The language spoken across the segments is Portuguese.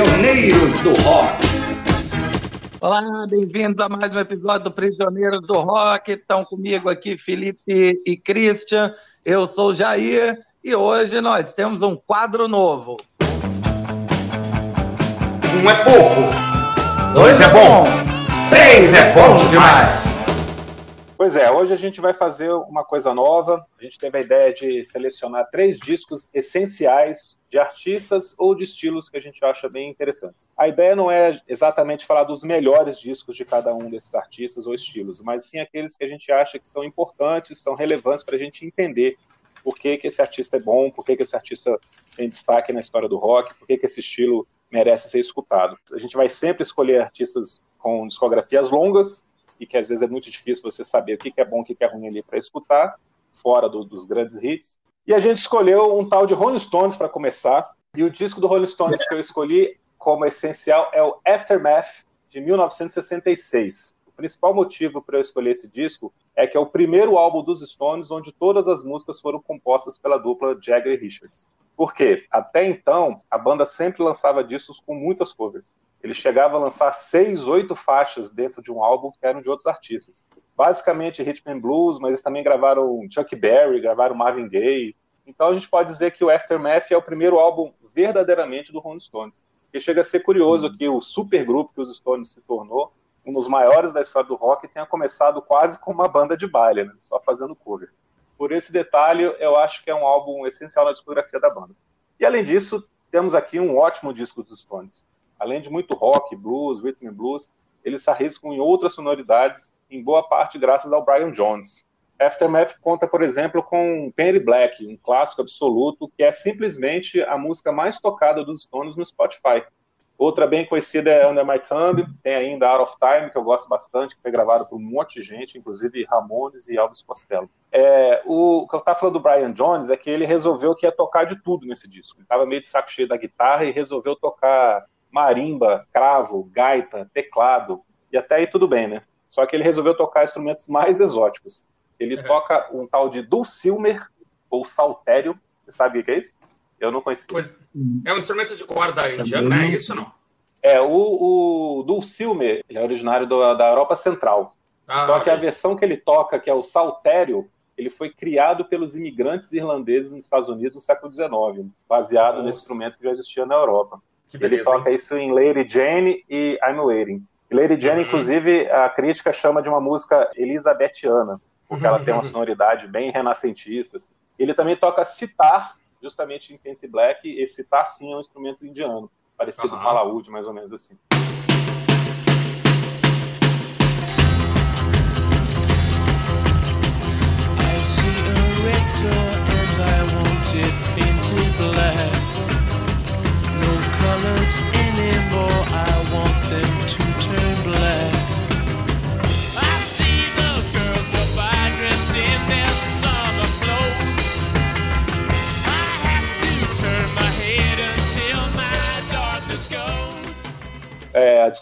Prisioneiros do Rock. Olá, bem-vindos a mais um episódio do Prisioneiros do Rock. Estão comigo aqui Felipe e Christian. Eu sou o Jair e hoje nós temos um quadro novo. Um é pouco, dois é bom, três é bom demais. Pois é, hoje a gente vai fazer uma coisa nova. A gente teve a ideia de selecionar três discos essenciais de artistas ou de estilos que a gente acha bem interessantes. A ideia não é exatamente falar dos melhores discos de cada um desses artistas ou estilos, mas sim aqueles que a gente acha que são importantes, são relevantes para a gente entender por que, que esse artista é bom, por que, que esse artista tem destaque na história do rock, por que, que esse estilo merece ser escutado. A gente vai sempre escolher artistas com discografias longas, e que às vezes é muito difícil você saber o que, é bom, o que, é ruim ali para escutar, fora do, dos grandes hits. E a gente escolheu um tal de Rolling Stones para começar, e o disco do Rolling Stones que eu escolhi como essencial é o Aftermath, de 1966. O principal motivo para eu escolher esse disco é que é o primeiro álbum dos Stones onde todas as músicas foram compostas pela dupla Jagger e Richards. Por quê? Até então, a banda sempre lançava discos com muitas covers. Ele chegava a lançar seis, oito faixas dentro de um álbum que eram de outros artistas. Basicamente Rhythm and Blues, mas eles também gravaram Chuck Berry, gravaram Marvin Gaye. Então a gente pode dizer que o Aftermath é o primeiro álbum verdadeiramente do Rolling Stones. E chega a ser curioso uhum. que o supergrupo que os Stones se tornou, um dos maiores da história do rock, tenha começado quase com uma banda de baile, né? só fazendo cover. Por esse detalhe, eu acho que é um álbum essencial na discografia da banda. E além disso, temos aqui um ótimo disco dos Stones além de muito rock, blues, rhythm and blues, eles se arriscam em outras sonoridades, em boa parte graças ao Brian Jones. Aftermath conta, por exemplo, com Penny Black, um clássico absoluto, que é simplesmente a música mais tocada dos Stones no Spotify. Outra bem conhecida é Under My Thumb, tem ainda Out of Time, que eu gosto bastante, que foi gravado por um monte de gente, inclusive Ramones e Elvis Costello. É, o, o que eu estava falando do Brian Jones é que ele resolveu que ia tocar de tudo nesse disco. Ele estava meio de saco cheio da guitarra e resolveu tocar marimba, cravo, gaita, teclado, e até aí tudo bem, né? Só que ele resolveu tocar instrumentos mais exóticos. Ele é. toca um tal de dulcimer, ou saltério. Você sabe o que é isso? Eu não conhecia. Pois, é um instrumento de corda indiana, é isso não? É, o, o dulcimer, ele é originário do, da Europa Central. Ah, Só que a versão que ele toca, que é o saltério, ele foi criado pelos imigrantes irlandeses nos Estados Unidos no século XIX, baseado Nossa. nesse instrumento que já existia na Europa. Beleza, ele toca hein? isso em Lady Jane e I'm Waiting. Lady Jane, uhum. inclusive, a crítica chama de uma música elisabetiana, porque ela tem uma sonoridade bem renascentista. Assim. Ele também toca citar, justamente em Paint Black, e citar, sim, é um instrumento indiano, parecido uhum. com alaúde, mais ou menos assim.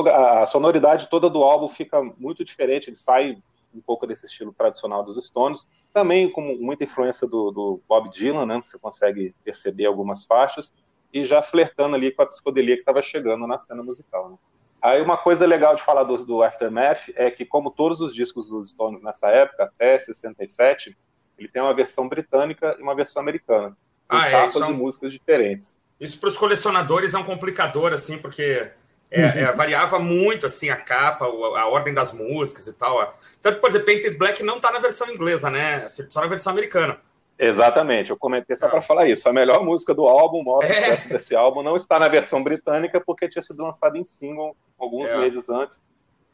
A, sonoridade toda do álbum fica muito diferente, ele sai um pouco desse estilo tradicional dos Stones, também com muita influência do, do Bob Dylan, né? Você consegue perceber algumas faixas, e já flertando ali com a psicodelia que estava chegando na cena musical. Né? Aí uma coisa legal de falar do, do, Aftermath é que, como todos os discos dos Stones nessa época, até 67, ele tem uma versão britânica e uma versão americana, ah, é, capas é, e músicas diferentes. Isso para os colecionadores é um complicador, assim, porque é, é, variava muito assim a capa, a ordem das músicas e tal. Tanto, por exemplo, Painted Black não está na versão inglesa, né? Só na versão americana. Exatamente, eu comentei só para falar isso. A melhor música do álbum, o maior é. desse álbum, não está na versão britânica porque tinha sido lançado em single alguns é. meses antes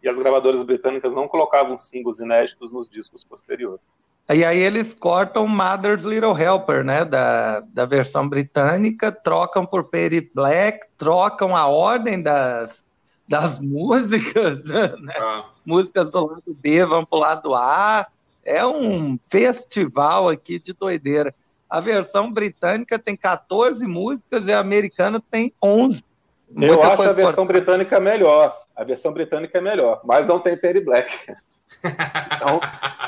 e as gravadoras britânicas não colocavam singles inéditos nos discos posteriores. E aí eles cortam Mother's Little Helper, né, da, da versão britânica, trocam por Perry Black, trocam a ordem das, das músicas, né? Ah. Músicas do lado B vão para o lado A, é um festival aqui de doideira. A versão britânica tem 14 músicas e a americana tem 11. Muita Eu acho a versão britânica melhor. A versão britânica é melhor, mas não tem Perry Black. Então,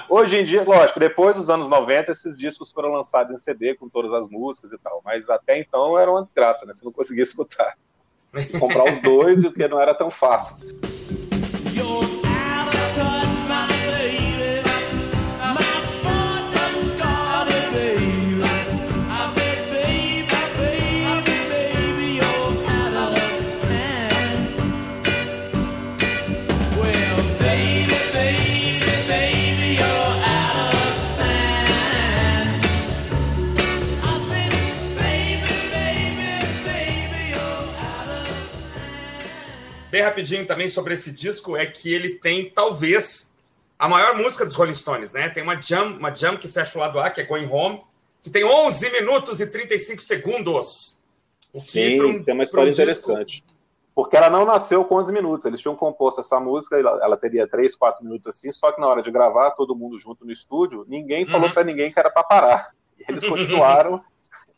hoje em dia, lógico, depois dos anos 90, esses discos foram lançados em CD com todas as músicas e tal, mas até então era uma desgraça, né? Você não conseguia escutar. comprar os dois, porque não era tão fácil. Rapidinho também sobre esse disco é que ele tem, talvez, a maior música dos Rolling Stones, né? Tem uma jam, uma jam que fecha o lado A, que é Going Home, que tem 11 minutos e 35 segundos. O que Sim, um, tem uma história um interessante. Disco... Porque ela não nasceu com 11 minutos. Eles tinham composto essa música, ela teria 3, 4 minutos assim, só que na hora de gravar, todo mundo junto no estúdio, ninguém falou uhum. para ninguém que era para parar. E eles continuaram,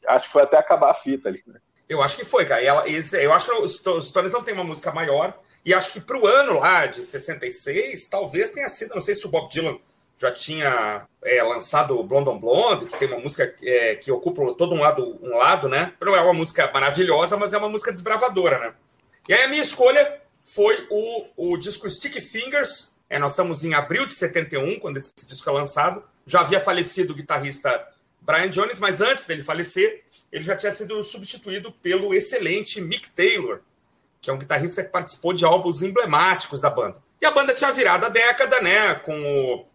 acho que foi até acabar a fita ali, né? Eu acho que foi, cara. Ela, eu acho que os Stones não tem uma música maior. E acho que para o ano lá de 66, talvez tenha sido. Não sei se o Bob Dylan já tinha é, lançado Blonde on Blonde, que tem uma música é, que ocupa todo um lado, um lado, né? Não é uma música maravilhosa, mas é uma música desbravadora, né? E aí a minha escolha foi o, o disco Sticky Fingers. É, nós estamos em abril de 71, quando esse disco é lançado. Já havia falecido o guitarrista Brian Jones, mas antes dele falecer, ele já tinha sido substituído pelo excelente Mick Taylor, que é um guitarrista que participou de álbuns emblemáticos da banda. E a banda tinha virado a década, né, com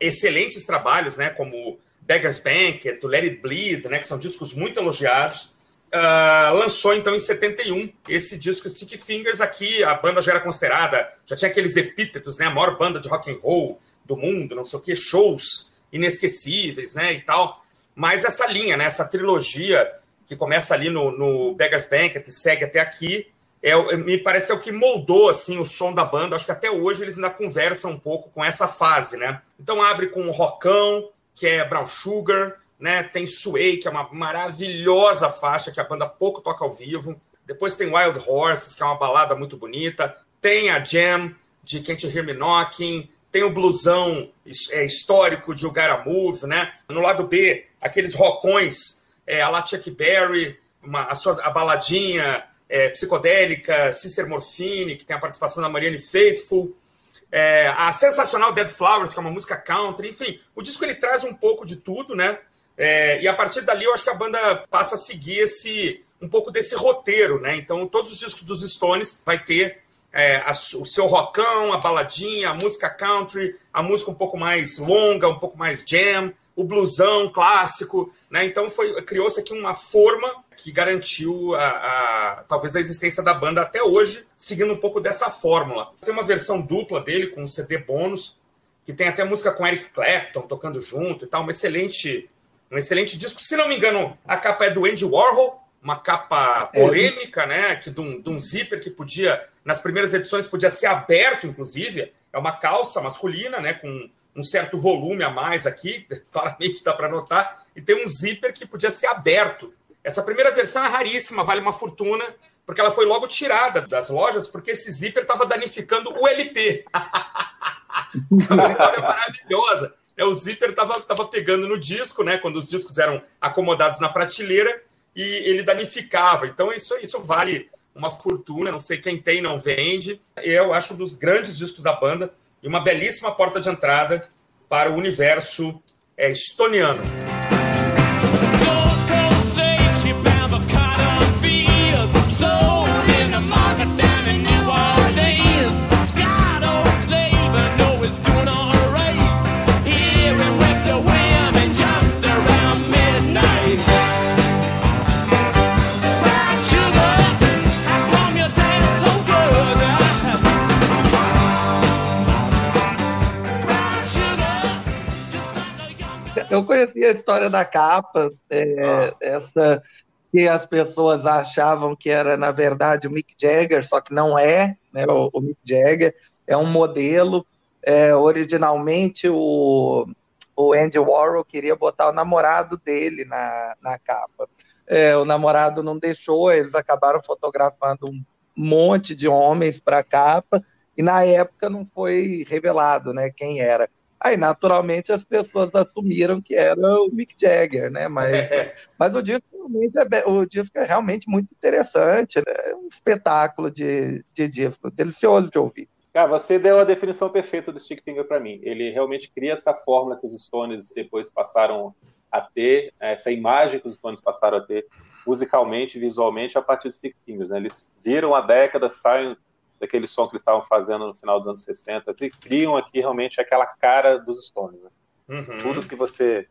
excelentes trabalhos, né, como Beggar's Banquet, Let It Bleed, né, que são discos muito elogiados. Uh, lançou então em 71 esse disco Sticky Fingers. Aqui a banda já era considerada, já tinha aqueles epítetos, né, a maior banda de rock and roll do mundo, não sei o que, shows inesquecíveis, né, e tal. Mas essa linha, né, essa trilogia que começa ali no, no Beggars Banquet e segue até aqui, é, me parece que é o que moldou assim o som da banda. Acho que até hoje eles ainda conversam um pouco com essa fase, né? Então abre com o Rockão, que é Brown Sugar, né? Tem Sway, que é uma maravilhosa faixa que a banda pouco toca ao vivo. Depois tem Wild Horses, que é uma balada muito bonita. Tem a Jam, de Can't Hear Me Knocking tem o blusão é, histórico de Gotta Move, né? No lado B, aqueles rocões, é, a la Chuck Berry, uma, a, sua, a baladinha é, psicodélica, Sister Morphine, que tem a participação da Marianne Faithful, é, a sensacional Dead Flowers, que é uma música country, enfim, o disco ele traz um pouco de tudo, né? É, e a partir dali eu acho que a banda passa a seguir esse um pouco desse roteiro, né? Então todos os discos dos Stones vai ter é, a, o seu rockão, a baladinha, a música country, a música um pouco mais longa, um pouco mais jam, o blusão clássico, né? Então foi criou-se aqui uma forma que garantiu a, a, talvez a existência da banda até hoje, seguindo um pouco dessa fórmula. Tem uma versão dupla dele com um CD bônus, que tem até música com Eric Clapton tocando junto e tal, um excelente, um excelente disco. Se não me engano, a capa é do Andy Warhol, uma capa é. polêmica, né? Que de um, de um zíper que podia nas primeiras edições podia ser aberto, inclusive. É uma calça masculina, né? Com um certo volume a mais aqui, claramente dá para notar. E tem um zíper que podia ser aberto. Essa primeira versão é raríssima, vale uma fortuna, porque ela foi logo tirada das lojas, porque esse zíper estava danificando o LP. é uma história maravilhosa. É, o zíper estava tava pegando no disco, né? Quando os discos eram acomodados na prateleira, e ele danificava. Então, isso, isso vale uma fortuna, não sei quem tem, não vende. Eu acho um dos grandes discos da banda e uma belíssima porta de entrada para o universo é, estoniano. A história da capa, é, ah. essa que as pessoas achavam que era, na verdade, o Mick Jagger, só que não é, né, o, o Mick Jagger, é um modelo. É, originalmente, o, o Andy Warhol queria botar o namorado dele na, na capa. É, o namorado não deixou, eles acabaram fotografando um monte de homens para a capa, e na época não foi revelado né, quem era. Aí, naturalmente, as pessoas assumiram que era o Mick Jagger, né? Mas, mas o, disco realmente é, o disco é realmente muito interessante, né? é um espetáculo de, de disco, delicioso de ouvir. Cara, você deu a definição perfeita do Stick Finger para mim. Ele realmente cria essa fórmula que os Stones depois passaram a ter, né? essa imagem que os Stones passaram a ter musicalmente, visualmente, a partir do Stick Fingers. Né? Eles viram a década, saem daquele som que eles estavam fazendo no final dos anos 60 e criam aqui realmente aquela cara dos Stones. Né? Uhum. Tudo que você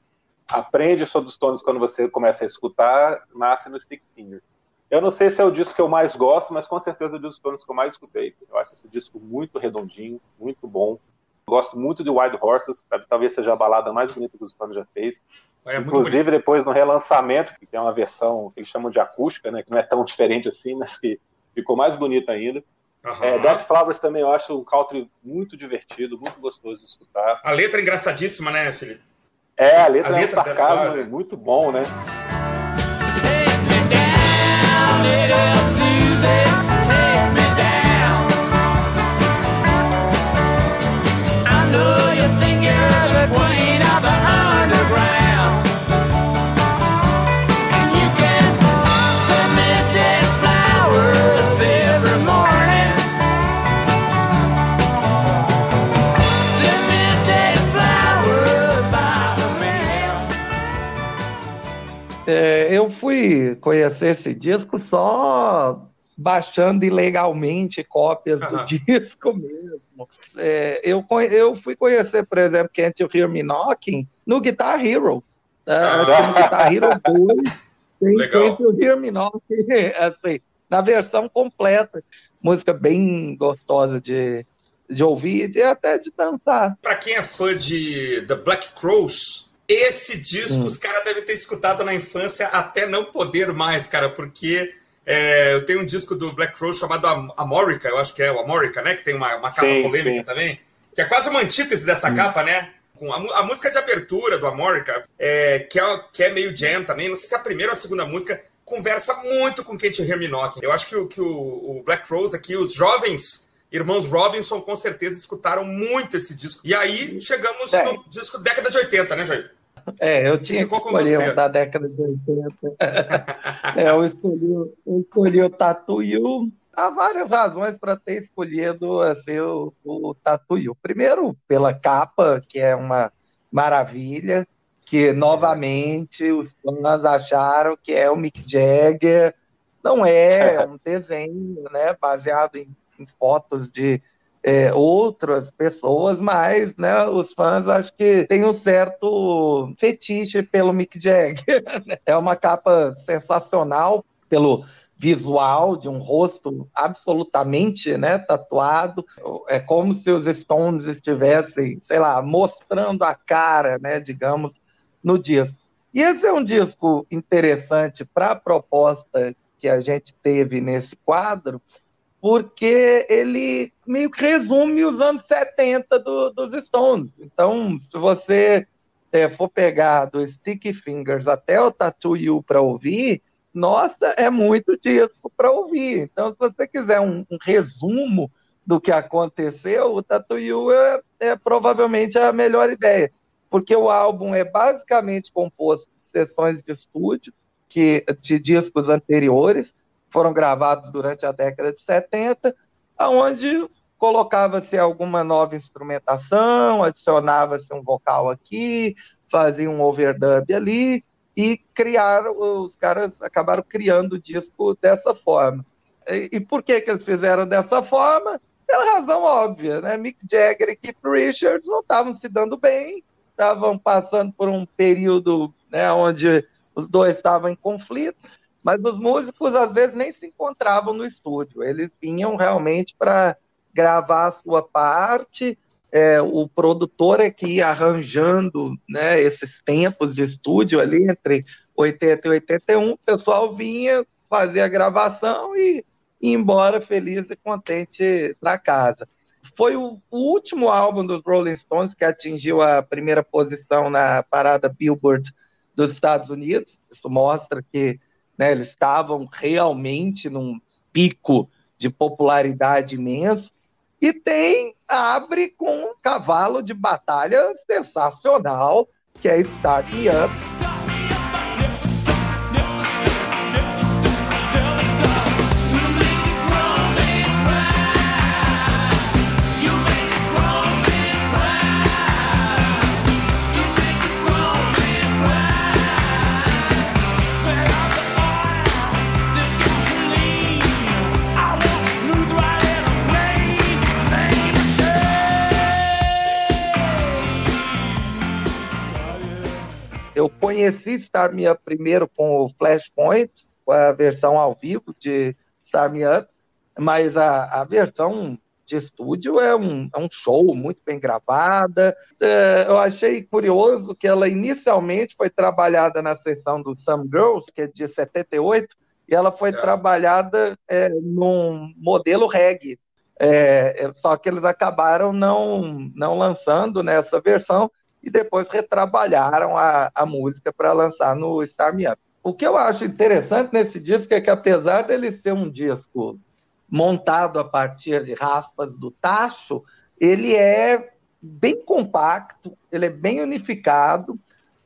aprende sobre os Stones quando você começa a escutar nasce no Stick Fingers. Eu não sei se é o disco que eu mais gosto, mas com certeza é um dos Stones que eu mais escutei. Eu acho esse disco muito redondinho, muito bom. Gosto muito de Wild Horses, talvez seja a balada mais bonita que os Stones já fez. É Inclusive, depois no relançamento, que tem uma versão que eles chamam de acústica, né, que não é tão diferente assim, mas que ficou mais bonita ainda. Uhum. É, Dead Flowers também eu acho um country muito divertido, muito gostoso de escutar. A letra é engraçadíssima, né, Felipe? É, a letra, a letra é um sarcasmo muito bom, né? Fui conhecer esse disco só baixando ilegalmente cópias do disco mesmo. É, eu, eu fui conhecer, por exemplo, Can't You Hear Me Knocking no Guitar Hero. É, acho que no Guitar Hero 2 tem Legal. Can't You Hear Me Knocking, assim, na versão completa. Música bem gostosa de, de ouvir e até de dançar. Para quem é fã de The Black Crows, esse disco hum. os caras devem ter escutado na infância até não poder mais, cara, porque é, eu tenho um disco do Black Rose chamado Amorica, eu acho que é o Amorica, né? Que tem uma, uma capa sim, polêmica sim. também. Que é quase uma antítese dessa hum. capa, né? Com a, a, música de abertura do Amorica, é, que, é, que é meio jam também, não sei se é a primeira ou a segunda música, conversa muito com Kate Knocking. Eu acho que, o, que o, o Black Rose aqui, os jovens irmãos Robinson com certeza escutaram muito esse disco. E aí chegamos é. no disco década de 80, né, Jair? É, eu tinha Ficou que escolher um da década de 80. é, eu escolhi, eu escolhi o Tatu Yu. Há várias razões para ter escolhido assim, o, o Tatu Yu. Primeiro, pela capa, que é uma maravilha, que novamente os fãs acharam que é o Mick Jagger. Não é, é um desenho né, baseado em, em fotos de é, outras pessoas, mas né, os fãs acho que tem um certo fetiche pelo Mick Jagger. Né? é uma capa sensacional pelo visual de um rosto absolutamente né, tatuado. É como se os Stones estivessem, sei lá, mostrando a cara, né, digamos, no disco. E esse é um disco interessante para a proposta que a gente teve nesse quadro, porque ele meio que resume os anos 70 do, dos Stones. Então, se você é, for pegar do Sticky Fingers até o Tattoo You para ouvir, nossa, é muito disco para ouvir. Então, se você quiser um, um, resumo do que aconteceu, o Tattoo You é, é provavelmente a melhor ideia, porque o álbum é basicamente composto de sessões de estúdio que, de discos anteriores, foram gravados durante a década de 70, onde colocava-se alguma nova instrumentação, adicionava-se um vocal aqui, fazia um overdub ali, e criaram, os caras acabaram criando o disco dessa forma. E, e por que, que eles fizeram dessa forma? Pela razão óbvia, né? Mick Jagger e Keith Richards não estavam se dando bem, estavam passando por um período né, onde os dois estavam em conflito, mas os músicos às vezes nem se encontravam no estúdio, eles vinham realmente para gravar a sua parte. É, o produtor é que ia arranjando né, esses tempos de estúdio ali entre 80 e 81, o pessoal vinha fazer a gravação e ir embora feliz e contente para casa. Foi o, último álbum dos Rolling Stones que atingiu a primeira posição na parada Billboard dos Estados Unidos. Isso mostra que né? Eles estavam realmente num pico de popularidade imenso. E tem, abre com um cavalo de batalha sensacional, que é Start Me Up. Conheci Star Me Up primeiro com o Flashpoint, com a versão ao vivo de Star Me Up, mas a, a versão de estúdio é um, é um show muito bem gravada. É, eu achei curioso que ela inicialmente foi trabalhada na sessão do Some Girls, que é de 78, e ela foi é. trabalhada é, num modelo reggae. É, é, só que eles acabaram não, não lançando nessa versão, e depois retrabalharam a, a música para lançar no Star Me Up. O que eu acho interessante nesse disco é que, apesar dele ser um disco montado a partir de raspas do tacho, ele é bem compacto, ele é bem unificado,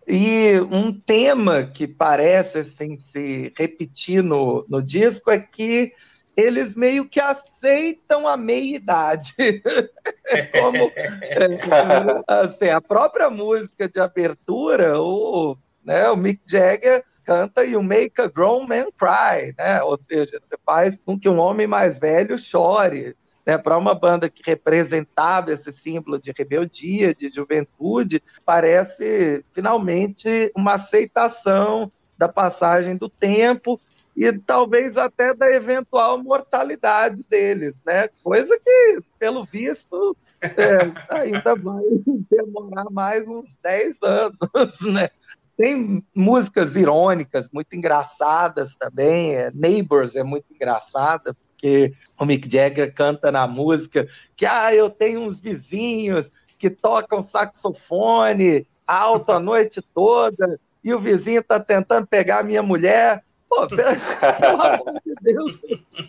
e um tema que parece assim, se repetir no, no disco é que eles meio que aceitam a meia-idade. Como é, assim, a própria música de abertura, o, né, o Mick Jagger canta o Make a Grown Man Cry, né? Ou seja, você faz com que um homem mais velho chore. Né, para uma banda que representava esse símbolo de rebeldia, de juventude, parece finalmente uma aceitação da passagem do tempo e talvez até da eventual mortalidade deles, né? Coisa que, pelo visto, é, ainda vai demorar mais uns 10 anos, né? Tem músicas irônicas, muito engraçadas também. É, Neighbors é muito engraçada, porque o Mick Jagger canta na música que ah, eu tenho uns vizinhos que tocam saxofone alto a noite toda e o vizinho está tentando pegar a minha mulher Pô, pelo, amor de Deus,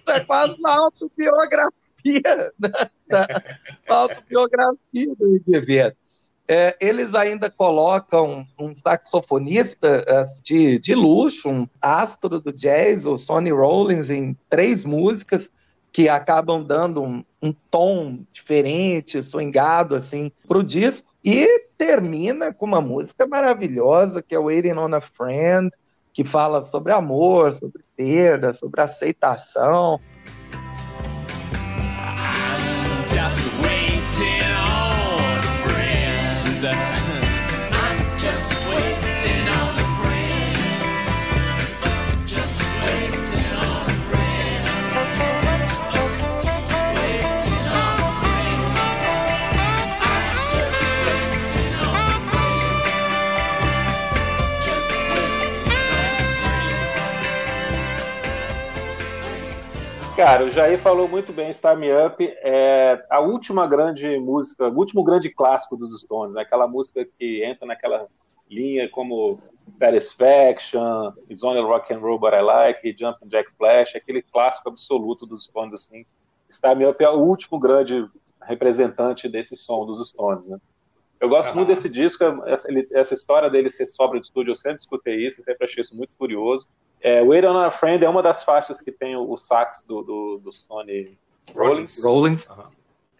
é quase uma autobiografia, né? uma autobiografia do Indivíduo. É, eles ainda colocam um saxofonista é, de, de luxo, um astro do jazz, o Sonny Rollins, em três músicas que acabam dando um, um tom diferente, swingado assim, o disco. E termina com uma música maravilhosa que é Waiting on a Friend, que fala sobre amor, sobre perda, sobre aceitação. Cara, o Jair falou muito bem, Star Me Up é a última grande música, o último grande clássico dos Stones, né? aquela música que entra naquela linha como Satisfaction, It's Only Rock and Roll But I Like, Jumping Jack Flash, aquele clássico absoluto dos Stones, assim. Star Me Up é o último grande representante desse som dos Stones, né? Eu gosto muito desse disco, essa, essa história dele ser sobra de estúdio, eu sempre escutei isso, sempre achei isso muito curioso. É, Wait on a Friend é uma das faixas que tem o, o sax do, do, do Sony Rollins. Rollins. Uhum.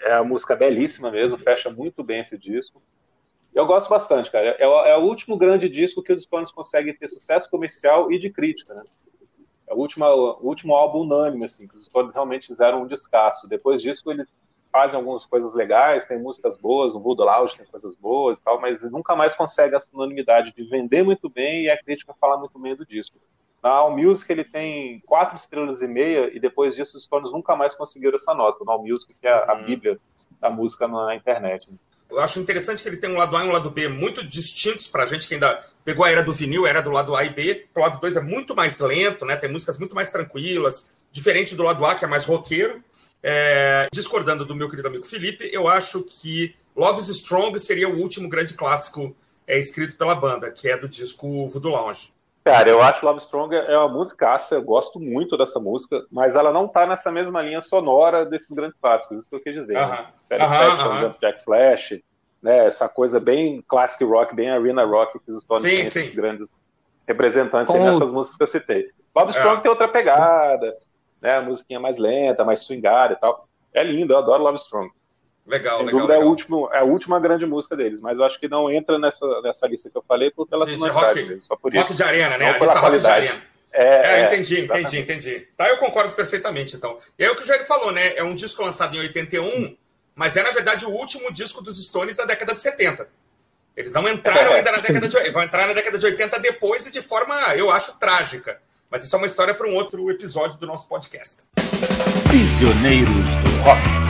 É uma música belíssima mesmo, fecha muito bem esse disco. Eu gosto bastante, cara. É, é, o último grande disco que os Stones conseguem ter sucesso comercial e de crítica, né? É o último, o último álbum unânime, assim, que os Stones realmente fizeram um descasso. Depois disso, eles fazem algumas coisas legais, tem músicas boas, o Voodoo Lounge tem coisas boas e tal, mas nunca mais consegue essa unanimidade de vender muito bem e a crítica falar muito bem do disco. Na AllMusic ele tem quatro estrelas e meia e depois disso os Stones nunca mais conseguiram essa nota. No AllMusic, que é a, uhum. bíblia da música na internet. Eu acho interessante que ele tem um lado A e um lado B muito distintos para a gente que ainda pegou a era do vinil, era do lado A e B. O lado 2 é muito mais lento, né? Tem músicas muito mais tranquilas, diferente do lado A, que é mais roqueiro. É... discordando do meu querido amigo Felipe, eu acho que Love is Strong seria o último grande clássico é, escrito pela banda, que é do disco Voodoo Lounge. Cara, eu acho Love Strong é uma musicaça, eu gosto muito dessa música, mas ela não tá nessa mesma linha sonora desses grandes clássicos, isso que eu quis dizer. Uh -huh. né? Satisfaction, uh -huh. Jack Flash, né? essa coisa bem classic rock, bem arena rock que os Stones esses grandes representantes nessas músicas que eu citei. Love Strong é. tem outra pegada, né? A musiquinha mais lenta, mais swingada e tal. É lindo, eu adoro Love Strong. Legal, Sem legal. Dúvida, legal. É, o último, é a última grande música deles, mas eu acho que não entra nessa, nessa lista que eu falei por pela sonoridade mesmo, só por rock isso. de arena, né? Não a lista rock de arena. É, é, é entendi, entendi, entendi. Tá, eu concordo perfeitamente, então. E é o que o Jair falou, né? É um disco lançado em 81, mas é, na verdade, o último disco dos Stones da década de 70. Eles não entraram É. ainda na década de... Vão entrar na década de 80 depois e de forma, eu acho, trágica. Mas isso é uma história para um outro episódio do nosso podcast. Prisioneiros do Rock.